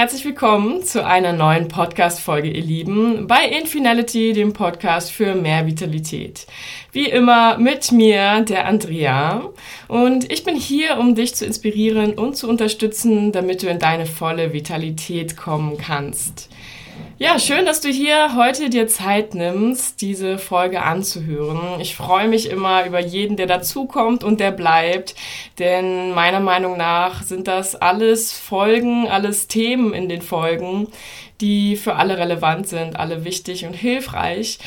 herzlich willkommen zu einer neuen Podcast-Folge, ihr Lieben, bei Infinality, dem Podcast für mehr Vitalität. Wie immer mit mir, der Andrea. Und ich bin hier, um dich zu inspirieren und zu unterstützen, damit du in deine volle Vitalität kommen kannst. Ja, schön, dass du hier heute dir Zeit nimmst, diese Folge anzuhören. Ich freue mich immer über jeden, der dazukommt und der bleibt, denn meiner Meinung nach sind das alles Folgen, alles Themen in den Folgen, die für alle relevant sind, alle wichtig und hilfreich.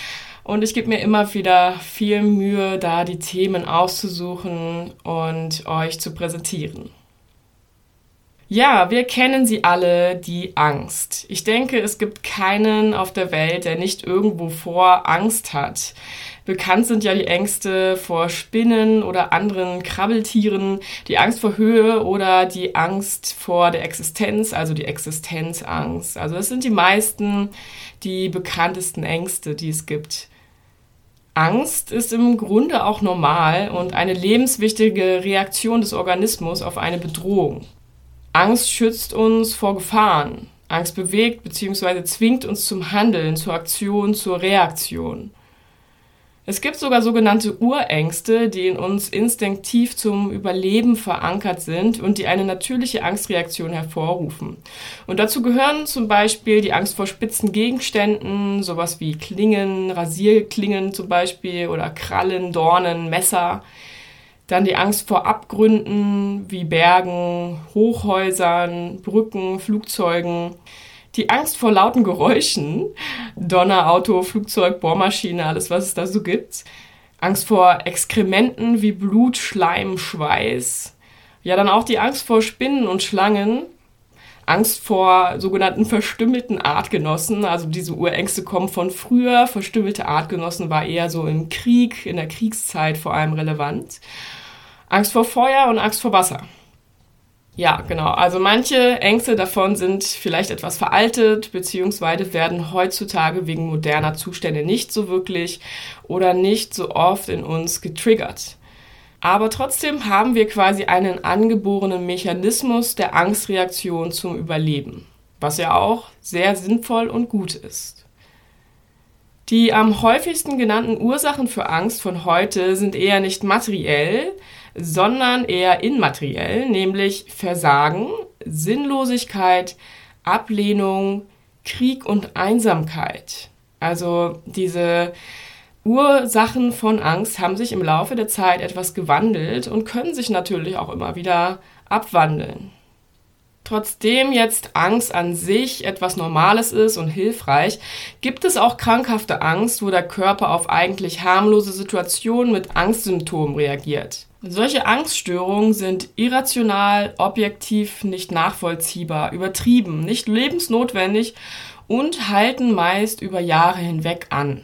Und ich gebe mir immer wieder viel Mühe, da die Themen auszusuchen und euch zu präsentieren. Ja, wir kennen sie alle, die Angst. Ich denke, es gibt keinen auf der Welt, der nicht irgendwo vor Angst hat. Bekannt sind ja die Ängste vor Spinnen oder anderen Krabbeltieren, die Angst vor Höhe oder die Angst vor der Existenz, also die Existenzangst. Also das sind die meisten, die bekanntesten Ängste, die es gibt. Angst ist im Grunde auch normal und eine lebenswichtige Reaktion des Organismus auf eine Bedrohung. Angst schützt uns vor Gefahren. Angst bewegt bzw. zwingt uns zum Handeln, zur Aktion, zur Reaktion. Es gibt sogar sogenannte Urängste, die in uns instinktiv zum Überleben verankert sind und die eine natürliche Angstreaktion hervorrufen. Und dazu gehören zum Beispiel die Angst vor spitzen Gegenständen, sowas wie Klingen, Rasierklingen zum Beispiel oder Krallen, Dornen, Messer, dann die Angst vor Abgründen wie Bergen, Hochhäusern, Brücken, Flugzeugen. Die Angst vor lauten Geräuschen, Donner, Auto, Flugzeug, Bohrmaschine, alles was es da so gibt. Angst vor Exkrementen wie Blut, Schleim, Schweiß. Ja, dann auch die Angst vor Spinnen und Schlangen. Angst vor sogenannten verstümmelten Artgenossen. Also diese Urängste kommen von früher. Verstümmelte Artgenossen war eher so im Krieg, in der Kriegszeit vor allem relevant. Angst vor Feuer und Angst vor Wasser. Ja, genau. Also manche Ängste davon sind vielleicht etwas veraltet, beziehungsweise werden heutzutage wegen moderner Zustände nicht so wirklich oder nicht so oft in uns getriggert. Aber trotzdem haben wir quasi einen angeborenen Mechanismus der Angstreaktion zum Überleben, was ja auch sehr sinnvoll und gut ist. Die am häufigsten genannten Ursachen für Angst von heute sind eher nicht materiell, sondern eher immateriell, nämlich Versagen, Sinnlosigkeit, Ablehnung, Krieg und Einsamkeit. Also diese Ursachen von Angst haben sich im Laufe der Zeit etwas gewandelt und können sich natürlich auch immer wieder abwandeln. Trotzdem jetzt Angst an sich etwas Normales ist und hilfreich, gibt es auch krankhafte Angst, wo der Körper auf eigentlich harmlose Situationen mit Angstsymptomen reagiert. Solche Angststörungen sind irrational, objektiv nicht nachvollziehbar, übertrieben, nicht lebensnotwendig und halten meist über Jahre hinweg an.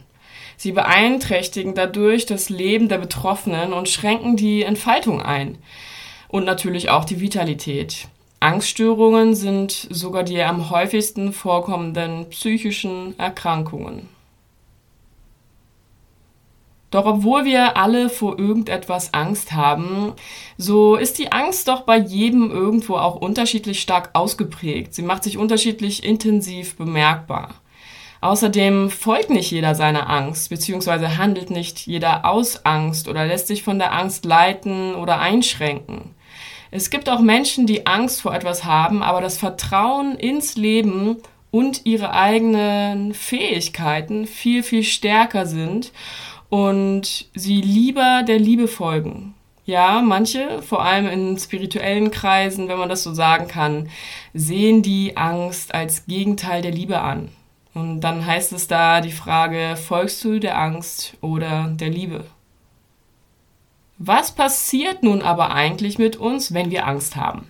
Sie beeinträchtigen dadurch das Leben der Betroffenen und schränken die Entfaltung ein. Und natürlich auch die Vitalität. Angststörungen sind sogar die am häufigsten vorkommenden psychischen Erkrankungen. Doch obwohl wir alle vor irgendetwas Angst haben, so ist die Angst doch bei jedem irgendwo auch unterschiedlich stark ausgeprägt. Sie macht sich unterschiedlich intensiv bemerkbar. Außerdem folgt nicht jeder seiner Angst, beziehungsweise handelt nicht jeder aus Angst oder lässt sich von der Angst leiten oder einschränken. Es gibt auch Menschen, die Angst vor etwas haben, aber das Vertrauen ins Leben und ihre eigenen Fähigkeiten viel, viel stärker sind und sie lieber der Liebe folgen. Ja, manche, vor allem in spirituellen Kreisen, wenn man das so sagen kann, sehen die Angst als Gegenteil der Liebe an. Und dann heißt es da die Frage, folgst du der Angst oder der Liebe? Was passiert nun aber eigentlich mit uns, wenn wir Angst haben?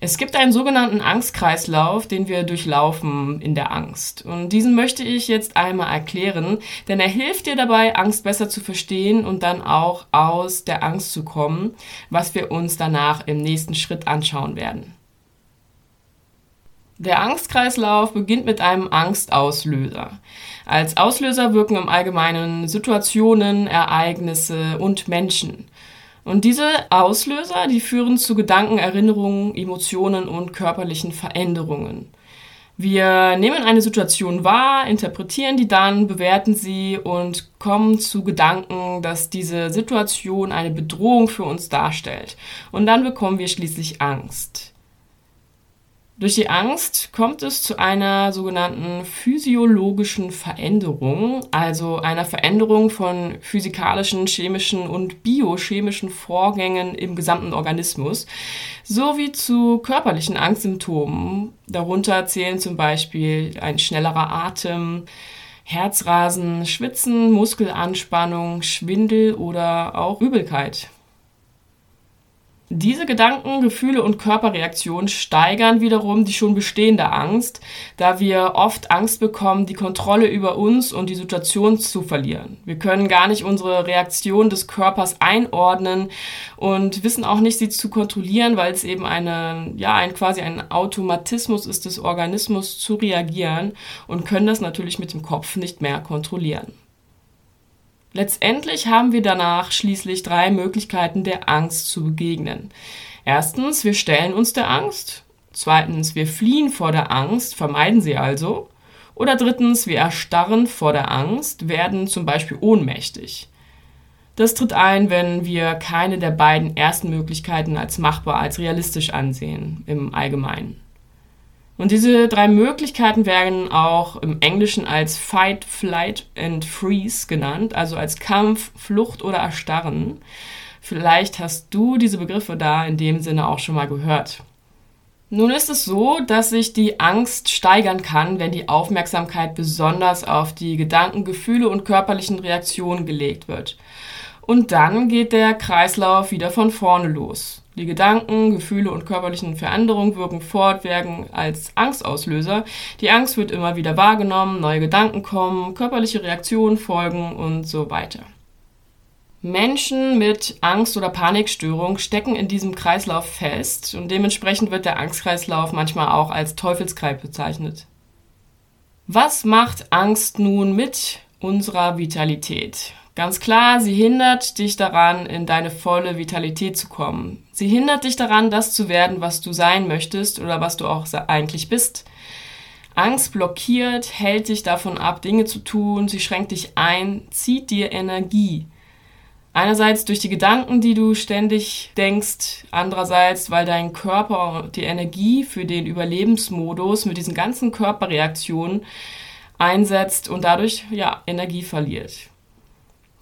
Es gibt einen sogenannten Angstkreislauf, den wir durchlaufen in der Angst. Und diesen möchte ich jetzt einmal erklären, denn er hilft dir dabei, Angst besser zu verstehen und dann auch aus der Angst zu kommen, was wir uns danach im nächsten Schritt anschauen werden. Der Angstkreislauf beginnt mit einem Angstauslöser. Als Auslöser wirken im Allgemeinen Situationen, Ereignisse und Menschen. Und diese Auslöser, die führen zu Gedanken, Erinnerungen, Emotionen und körperlichen Veränderungen. Wir nehmen eine Situation wahr, interpretieren die dann, bewerten sie und kommen zu Gedanken, dass diese Situation eine Bedrohung für uns darstellt. Und dann bekommen wir schließlich Angst. Durch die Angst kommt es zu einer sogenannten physiologischen Veränderung, also einer Veränderung von physikalischen, chemischen und biochemischen Vorgängen im gesamten Organismus, sowie zu körperlichen Angstsymptomen. Darunter zählen zum Beispiel ein schnellerer Atem, Herzrasen, Schwitzen, Muskelanspannung, Schwindel oder auch Übelkeit. Diese Gedanken, Gefühle und Körperreaktionen steigern wiederum die schon bestehende Angst, da wir oft Angst bekommen, die Kontrolle über uns und die Situation zu verlieren. Wir können gar nicht unsere Reaktion des Körpers einordnen und wissen auch nicht, sie zu kontrollieren, weil es eben eine, ja, ein quasi ein Automatismus ist des Organismus zu reagieren und können das natürlich mit dem Kopf nicht mehr kontrollieren. Letztendlich haben wir danach schließlich drei Möglichkeiten der Angst zu begegnen. Erstens, wir stellen uns der Angst. Zweitens, wir fliehen vor der Angst, vermeiden sie also. Oder drittens, wir erstarren vor der Angst, werden zum Beispiel ohnmächtig. Das tritt ein, wenn wir keine der beiden ersten Möglichkeiten als machbar, als realistisch ansehen im Allgemeinen. Und diese drei Möglichkeiten werden auch im Englischen als Fight, Flight and Freeze genannt, also als Kampf, Flucht oder Erstarren. Vielleicht hast du diese Begriffe da in dem Sinne auch schon mal gehört. Nun ist es so, dass sich die Angst steigern kann, wenn die Aufmerksamkeit besonders auf die Gedanken, Gefühle und körperlichen Reaktionen gelegt wird. Und dann geht der Kreislauf wieder von vorne los. Die Gedanken, Gefühle und körperlichen Veränderungen wirken fortwährend als Angstauslöser. Die Angst wird immer wieder wahrgenommen, neue Gedanken kommen, körperliche Reaktionen folgen und so weiter. Menschen mit Angst- oder Panikstörung stecken in diesem Kreislauf fest und dementsprechend wird der Angstkreislauf manchmal auch als Teufelskreis bezeichnet. Was macht Angst nun mit unserer Vitalität? Ganz klar, sie hindert dich daran, in deine volle Vitalität zu kommen. Sie hindert dich daran, das zu werden, was du sein möchtest oder was du auch eigentlich bist. Angst blockiert, hält dich davon ab, Dinge zu tun, sie schränkt dich ein, zieht dir Energie. Einerseits durch die Gedanken, die du ständig denkst, andererseits, weil dein Körper die Energie für den Überlebensmodus mit diesen ganzen Körperreaktionen einsetzt und dadurch ja Energie verliert.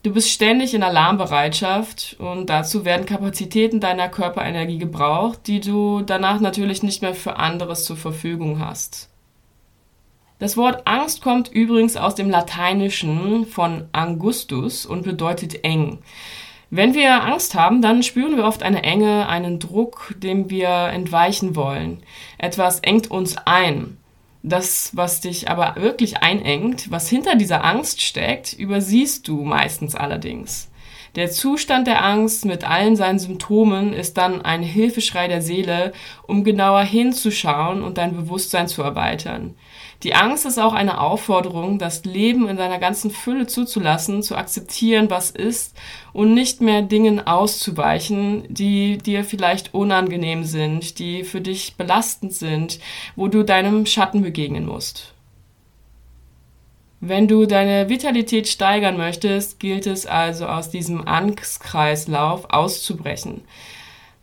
Du bist ständig in Alarmbereitschaft und dazu werden Kapazitäten deiner Körperenergie gebraucht, die du danach natürlich nicht mehr für anderes zur Verfügung hast. Das Wort Angst kommt übrigens aus dem Lateinischen von Angustus und bedeutet eng. Wenn wir Angst haben, dann spüren wir oft eine Enge, einen Druck, dem wir entweichen wollen. Etwas engt uns ein. Das, was dich aber wirklich einengt, was hinter dieser Angst steckt, übersiehst du meistens allerdings. Der Zustand der Angst mit allen seinen Symptomen ist dann ein Hilfeschrei der Seele, um genauer hinzuschauen und dein Bewusstsein zu erweitern. Die Angst ist auch eine Aufforderung, das Leben in seiner ganzen Fülle zuzulassen, zu akzeptieren, was ist und nicht mehr Dingen auszuweichen, die dir vielleicht unangenehm sind, die für dich belastend sind, wo du deinem Schatten begegnen musst. Wenn du deine Vitalität steigern möchtest, gilt es also aus diesem Angstkreislauf auszubrechen.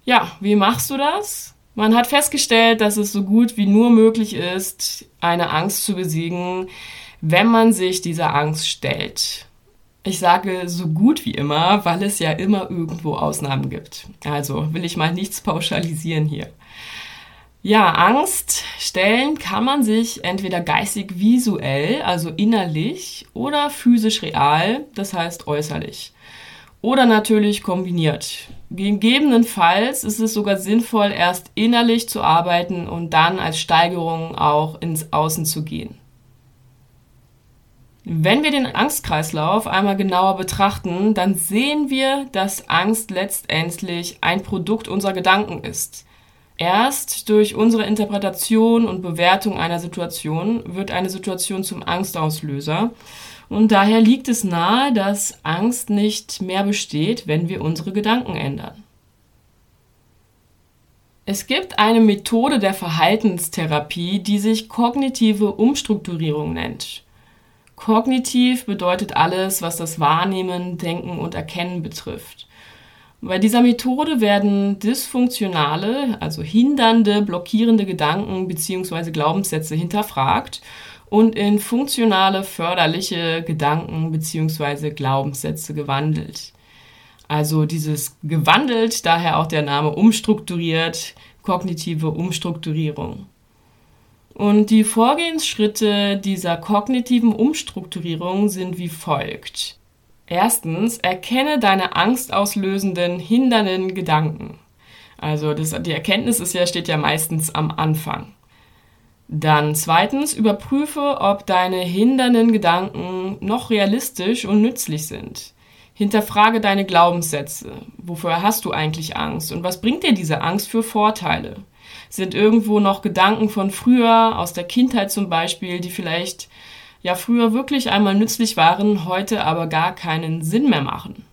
Ja, wie machst du das? Man hat festgestellt, dass es so gut wie nur möglich ist, eine Angst zu besiegen, wenn man sich dieser Angst stellt. Ich sage so gut wie immer, weil es ja immer irgendwo Ausnahmen gibt. Also will ich mal nichts pauschalisieren hier. Ja, Angst stellen kann man sich entweder geistig visuell, also innerlich, oder physisch real, das heißt äußerlich. Oder natürlich kombiniert. Gegebenenfalls ist es sogar sinnvoll, erst innerlich zu arbeiten und dann als Steigerung auch ins Außen zu gehen. Wenn wir den Angstkreislauf einmal genauer betrachten, dann sehen wir, dass Angst letztendlich ein Produkt unserer Gedanken ist. Erst durch unsere Interpretation und Bewertung einer Situation wird eine Situation zum Angstauslöser. Und daher liegt es nahe, dass Angst nicht mehr besteht, wenn wir unsere Gedanken ändern. Es gibt eine Methode der Verhaltenstherapie, die sich kognitive Umstrukturierung nennt. Kognitiv bedeutet alles, was das Wahrnehmen, Denken und Erkennen betrifft. Bei dieser Methode werden dysfunktionale, also hindernde, blockierende Gedanken bzw. Glaubenssätze hinterfragt und in funktionale, förderliche Gedanken bzw. Glaubenssätze gewandelt. Also dieses gewandelt, daher auch der Name umstrukturiert, kognitive Umstrukturierung. Und die Vorgehensschritte dieser kognitiven Umstrukturierung sind wie folgt. Erstens, erkenne deine angstauslösenden, hindernden Gedanken. Also das, die Erkenntnis ist ja, steht ja meistens am Anfang. Dann zweitens, überprüfe, ob deine hindernden Gedanken noch realistisch und nützlich sind. Hinterfrage deine Glaubenssätze. Wofür hast du eigentlich Angst? Und was bringt dir diese Angst für Vorteile? Sind irgendwo noch Gedanken von früher, aus der Kindheit zum Beispiel, die vielleicht ja früher wirklich einmal nützlich waren, heute aber gar keinen Sinn mehr machen.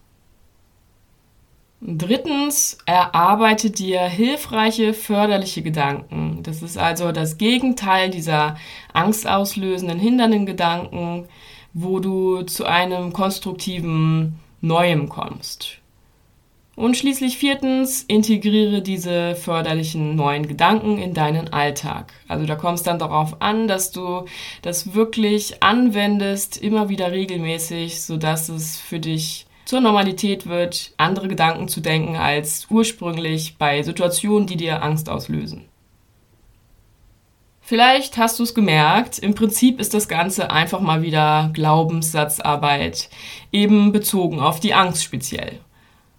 Drittens, erarbeite dir hilfreiche, förderliche Gedanken. Das ist also das Gegenteil dieser angstauslösenden, hindernden Gedanken, wo du zu einem konstruktiven Neuem kommst. Und schließlich viertens, integriere diese förderlichen neuen Gedanken in deinen Alltag. Also da kommt es dann darauf an, dass du das wirklich anwendest, immer wieder regelmäßig, sodass es für dich zur Normalität wird, andere Gedanken zu denken als ursprünglich bei Situationen, die dir Angst auslösen. Vielleicht hast du es gemerkt, im Prinzip ist das Ganze einfach mal wieder Glaubenssatzarbeit, eben bezogen auf die Angst speziell.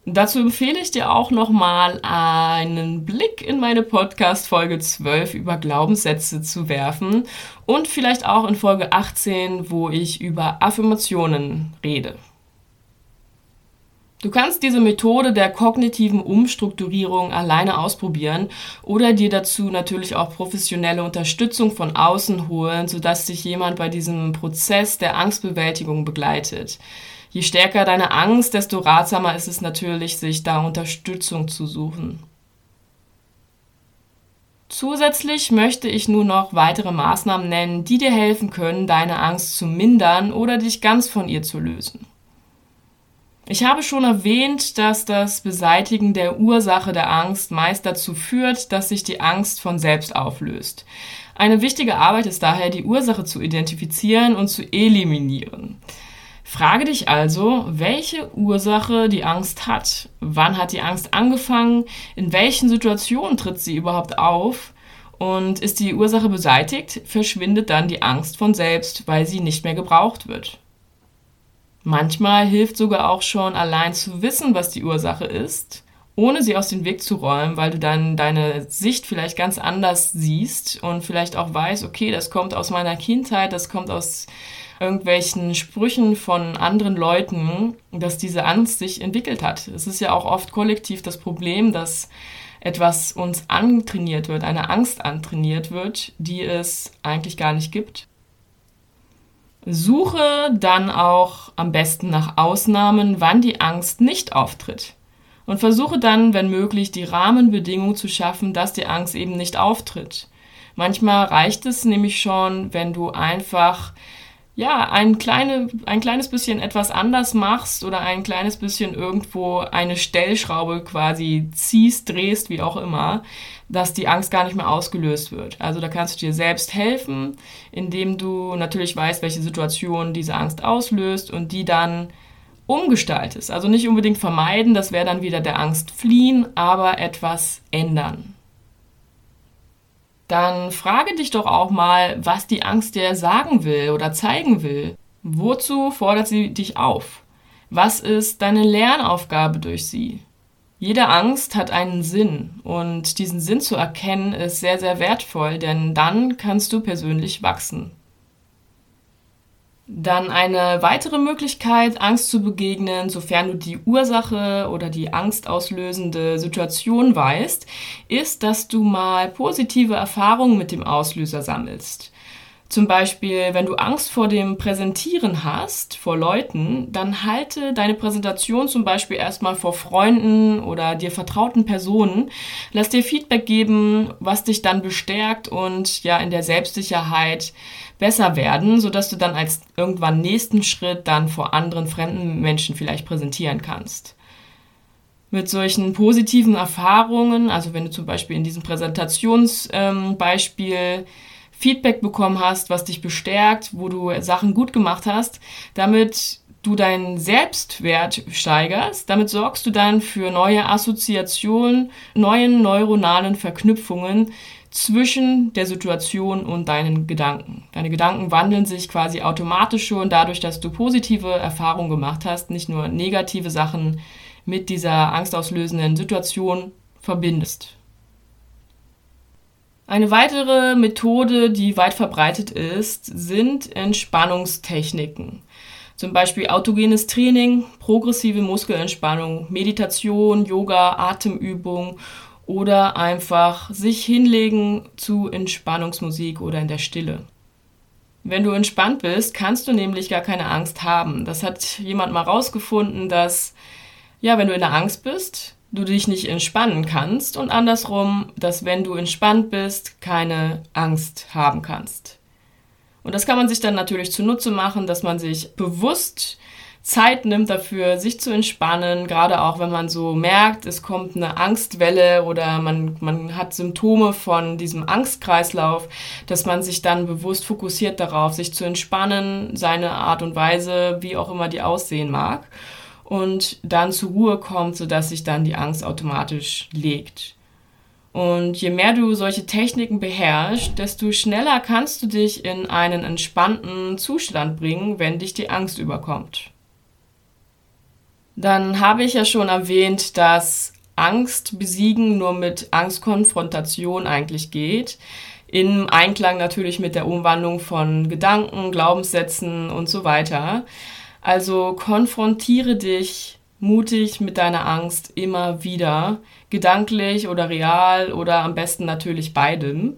Dazu empfehle ich dir auch nochmal einen Blick in meine Podcast Folge 12 über Glaubenssätze zu werfen und vielleicht auch in Folge 18, wo ich über Affirmationen rede. Du kannst diese Methode der kognitiven Umstrukturierung alleine ausprobieren oder dir dazu natürlich auch professionelle Unterstützung von außen holen, sodass dich jemand bei diesem Prozess der Angstbewältigung begleitet. Je stärker deine Angst, desto ratsamer ist es natürlich, sich da Unterstützung zu suchen. Zusätzlich möchte ich nur noch weitere Maßnahmen nennen, die dir helfen können, deine Angst zu mindern oder dich ganz von ihr zu lösen. Ich habe schon erwähnt, dass das Beseitigen der Ursache der Angst meist dazu führt, dass sich die Angst von selbst auflöst. Eine wichtige Arbeit ist daher, die Ursache zu identifizieren und zu eliminieren. Frage dich also, welche Ursache die Angst hat. Wann hat die Angst angefangen? In welchen Situationen tritt sie überhaupt auf? Und ist die Ursache beseitigt, verschwindet dann die Angst von selbst, weil sie nicht mehr gebraucht wird. Manchmal hilft sogar auch schon allein zu wissen, was die Ursache ist, ohne sie aus dem Weg zu räumen, weil du dann deine Sicht vielleicht ganz anders siehst und vielleicht auch weißt, okay, das kommt aus meiner Kindheit, das kommt aus irgendwelchen Sprüchen von anderen Leuten, dass diese Angst sich entwickelt hat. Es ist ja auch oft kollektiv das Problem, dass etwas uns antrainiert wird, eine Angst antrainiert wird, die es eigentlich gar nicht gibt. Suche dann auch am besten nach Ausnahmen, wann die Angst nicht auftritt. Und versuche dann, wenn möglich, die Rahmenbedingungen zu schaffen, dass die Angst eben nicht auftritt. Manchmal reicht es nämlich schon, wenn du einfach ja, ein, kleine, ein kleines bisschen etwas anders machst oder ein kleines bisschen irgendwo eine Stellschraube quasi ziehst, drehst, wie auch immer, dass die Angst gar nicht mehr ausgelöst wird. Also da kannst du dir selbst helfen, indem du natürlich weißt, welche Situation diese Angst auslöst und die dann umgestaltest. Also nicht unbedingt vermeiden, das wäre dann wieder der Angst fliehen, aber etwas ändern dann frage dich doch auch mal, was die Angst dir sagen will oder zeigen will. Wozu fordert sie dich auf? Was ist deine Lernaufgabe durch sie? Jede Angst hat einen Sinn und diesen Sinn zu erkennen ist sehr, sehr wertvoll, denn dann kannst du persönlich wachsen. Dann eine weitere Möglichkeit, Angst zu begegnen, sofern du die Ursache oder die angstauslösende Situation weißt, ist, dass du mal positive Erfahrungen mit dem Auslöser sammelst. Zum Beispiel, wenn du Angst vor dem Präsentieren hast, vor Leuten, dann halte deine Präsentation zum Beispiel erstmal vor Freunden oder dir vertrauten Personen. Lass dir Feedback geben, was dich dann bestärkt und ja in der Selbstsicherheit besser werden, sodass du dann als irgendwann nächsten Schritt dann vor anderen fremden Menschen vielleicht präsentieren kannst. Mit solchen positiven Erfahrungen, also wenn du zum Beispiel in diesem Präsentationsbeispiel ähm, Feedback bekommen hast, was dich bestärkt, wo du Sachen gut gemacht hast, damit du deinen Selbstwert steigerst, damit sorgst du dann für neue Assoziationen, neuen neuronalen Verknüpfungen zwischen der Situation und deinen Gedanken. Deine Gedanken wandeln sich quasi automatisch schon dadurch, dass du positive Erfahrungen gemacht hast, nicht nur negative Sachen mit dieser angstauslösenden Situation verbindest. Eine weitere Methode, die weit verbreitet ist, sind Entspannungstechniken. Zum Beispiel autogenes Training, progressive Muskelentspannung, Meditation, Yoga, Atemübung oder einfach sich hinlegen zu Entspannungsmusik oder in der Stille. Wenn du entspannt bist, kannst du nämlich gar keine Angst haben. Das hat jemand mal rausgefunden, dass ja, wenn du in der Angst bist, du dich nicht entspannen kannst und andersrum, dass wenn du entspannt bist, keine Angst haben kannst. Und das kann man sich dann natürlich zunutze machen, dass man sich bewusst Zeit nimmt dafür, sich zu entspannen, gerade auch wenn man so merkt, es kommt eine Angstwelle oder man, man hat Symptome von diesem Angstkreislauf, dass man sich dann bewusst fokussiert darauf, sich zu entspannen, seine Art und Weise, wie auch immer die aussehen mag und dann zur Ruhe kommt, sodass sich dann die Angst automatisch legt. Und je mehr du solche Techniken beherrschst, desto schneller kannst du dich in einen entspannten Zustand bringen, wenn dich die Angst überkommt. Dann habe ich ja schon erwähnt, dass Angst besiegen nur mit Angstkonfrontation eigentlich geht. Im Einklang natürlich mit der Umwandlung von Gedanken, Glaubenssätzen und so weiter. Also konfrontiere dich mutig mit deiner Angst immer wieder, gedanklich oder real oder am besten natürlich beidem.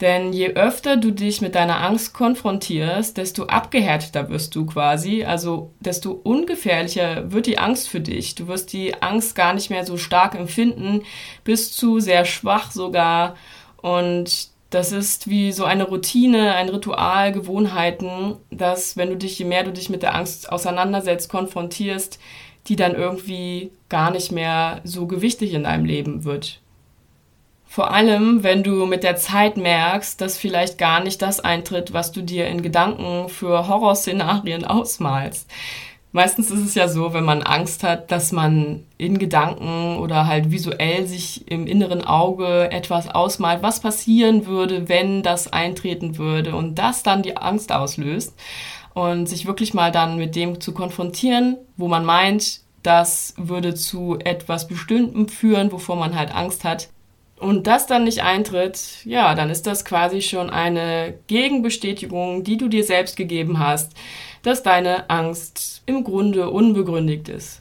Denn je öfter du dich mit deiner Angst konfrontierst, desto abgehärteter wirst du quasi, also desto ungefährlicher wird die Angst für dich. Du wirst die Angst gar nicht mehr so stark empfinden, bist zu sehr schwach sogar und das ist wie so eine Routine, ein Ritual, Gewohnheiten, dass wenn du dich, je mehr du dich mit der Angst auseinandersetzt, konfrontierst, die dann irgendwie gar nicht mehr so gewichtig in deinem Leben wird. Vor allem, wenn du mit der Zeit merkst, dass vielleicht gar nicht das eintritt, was du dir in Gedanken für Horrorszenarien ausmalst. Meistens ist es ja so, wenn man Angst hat, dass man in Gedanken oder halt visuell sich im inneren Auge etwas ausmalt, was passieren würde, wenn das eintreten würde und das dann die Angst auslöst und sich wirklich mal dann mit dem zu konfrontieren, wo man meint, das würde zu etwas Bestimmtem führen, wovor man halt Angst hat. Und das dann nicht eintritt, ja, dann ist das quasi schon eine Gegenbestätigung, die du dir selbst gegeben hast, dass deine Angst im Grunde unbegründigt ist.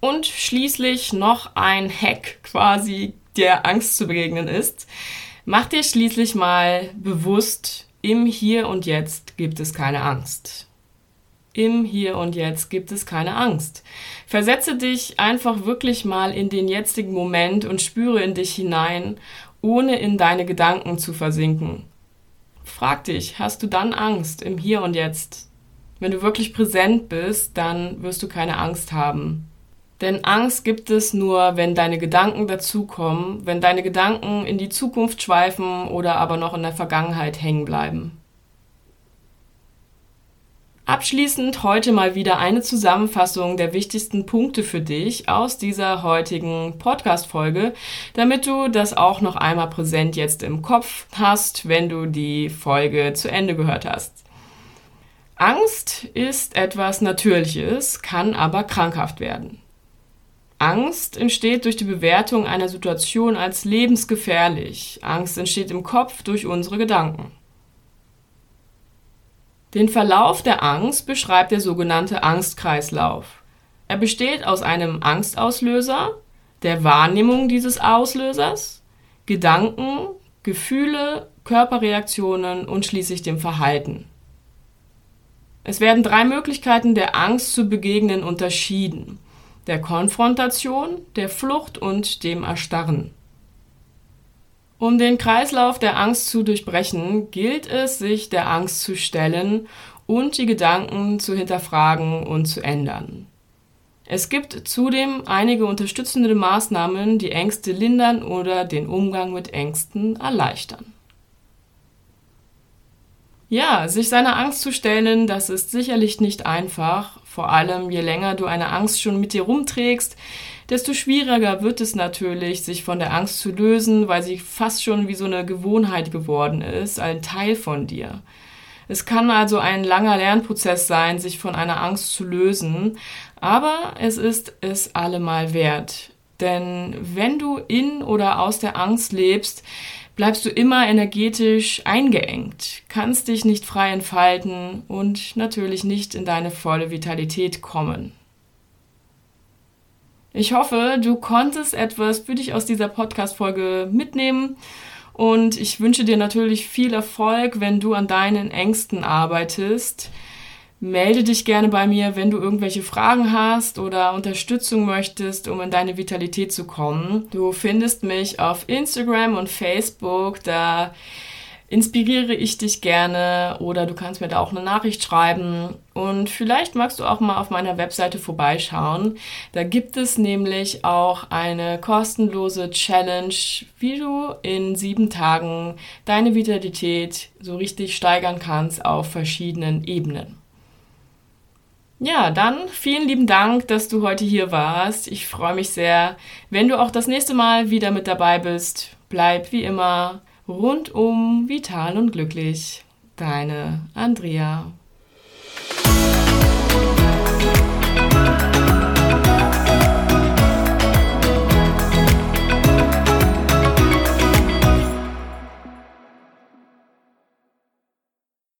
Und schließlich noch ein Hack quasi, der Angst zu begegnen ist. Mach dir schließlich mal bewusst, im Hier und Jetzt gibt es keine Angst. Im Hier und Jetzt gibt es keine Angst. Versetze dich einfach wirklich mal in den jetzigen Moment und spüre in dich hinein, ohne in deine Gedanken zu versinken. Frag dich, hast du dann Angst im Hier und Jetzt? Wenn du wirklich präsent bist, dann wirst du keine Angst haben. Denn Angst gibt es nur, wenn deine Gedanken dazukommen, wenn deine Gedanken in die Zukunft schweifen oder aber noch in der Vergangenheit hängen bleiben. Abschließend heute mal wieder eine Zusammenfassung der wichtigsten Punkte für dich aus dieser heutigen Podcast-Folge, damit du das auch noch einmal präsent jetzt im Kopf hast, wenn du die Folge zu Ende gehört hast. Angst ist etwas Natürliches, kann aber krankhaft werden. Angst entsteht durch die Bewertung einer Situation als lebensgefährlich. Angst entsteht im Kopf durch unsere Gedanken. Den Verlauf der Angst beschreibt der sogenannte Angstkreislauf. Er besteht aus einem Angstauslöser, der Wahrnehmung dieses Auslösers, Gedanken, Gefühle, Körperreaktionen und schließlich dem Verhalten. Es werden drei Möglichkeiten der Angst zu begegnen unterschieden. Der Konfrontation, der Flucht und dem Erstarren. Um den Kreislauf der Angst zu durchbrechen, gilt es, sich der Angst zu stellen und die Gedanken zu hinterfragen und zu ändern. Es gibt zudem einige unterstützende Maßnahmen, die Ängste lindern oder den Umgang mit Ängsten erleichtern. Ja, sich seiner Angst zu stellen, das ist sicherlich nicht einfach. Vor allem, je länger du eine Angst schon mit dir rumträgst, desto schwieriger wird es natürlich, sich von der Angst zu lösen, weil sie fast schon wie so eine Gewohnheit geworden ist, ein Teil von dir. Es kann also ein langer Lernprozess sein, sich von einer Angst zu lösen, aber es ist es allemal wert. Denn wenn du in oder aus der Angst lebst, bleibst du immer energetisch eingeengt, kannst dich nicht frei entfalten und natürlich nicht in deine volle Vitalität kommen. Ich hoffe, du konntest etwas für dich aus dieser Podcast-Folge mitnehmen und ich wünsche dir natürlich viel Erfolg, wenn du an deinen Ängsten arbeitest. Melde dich gerne bei mir, wenn du irgendwelche Fragen hast oder Unterstützung möchtest, um in deine Vitalität zu kommen. Du findest mich auf Instagram und Facebook, da inspiriere ich dich gerne oder du kannst mir da auch eine Nachricht schreiben und vielleicht magst du auch mal auf meiner Webseite vorbeischauen. Da gibt es nämlich auch eine kostenlose Challenge, wie du in sieben Tagen deine Vitalität so richtig steigern kannst auf verschiedenen Ebenen. Ja, dann vielen lieben Dank, dass du heute hier warst. Ich freue mich sehr, wenn du auch das nächste Mal wieder mit dabei bist. Bleib wie immer rundum vital und glücklich. Deine Andrea.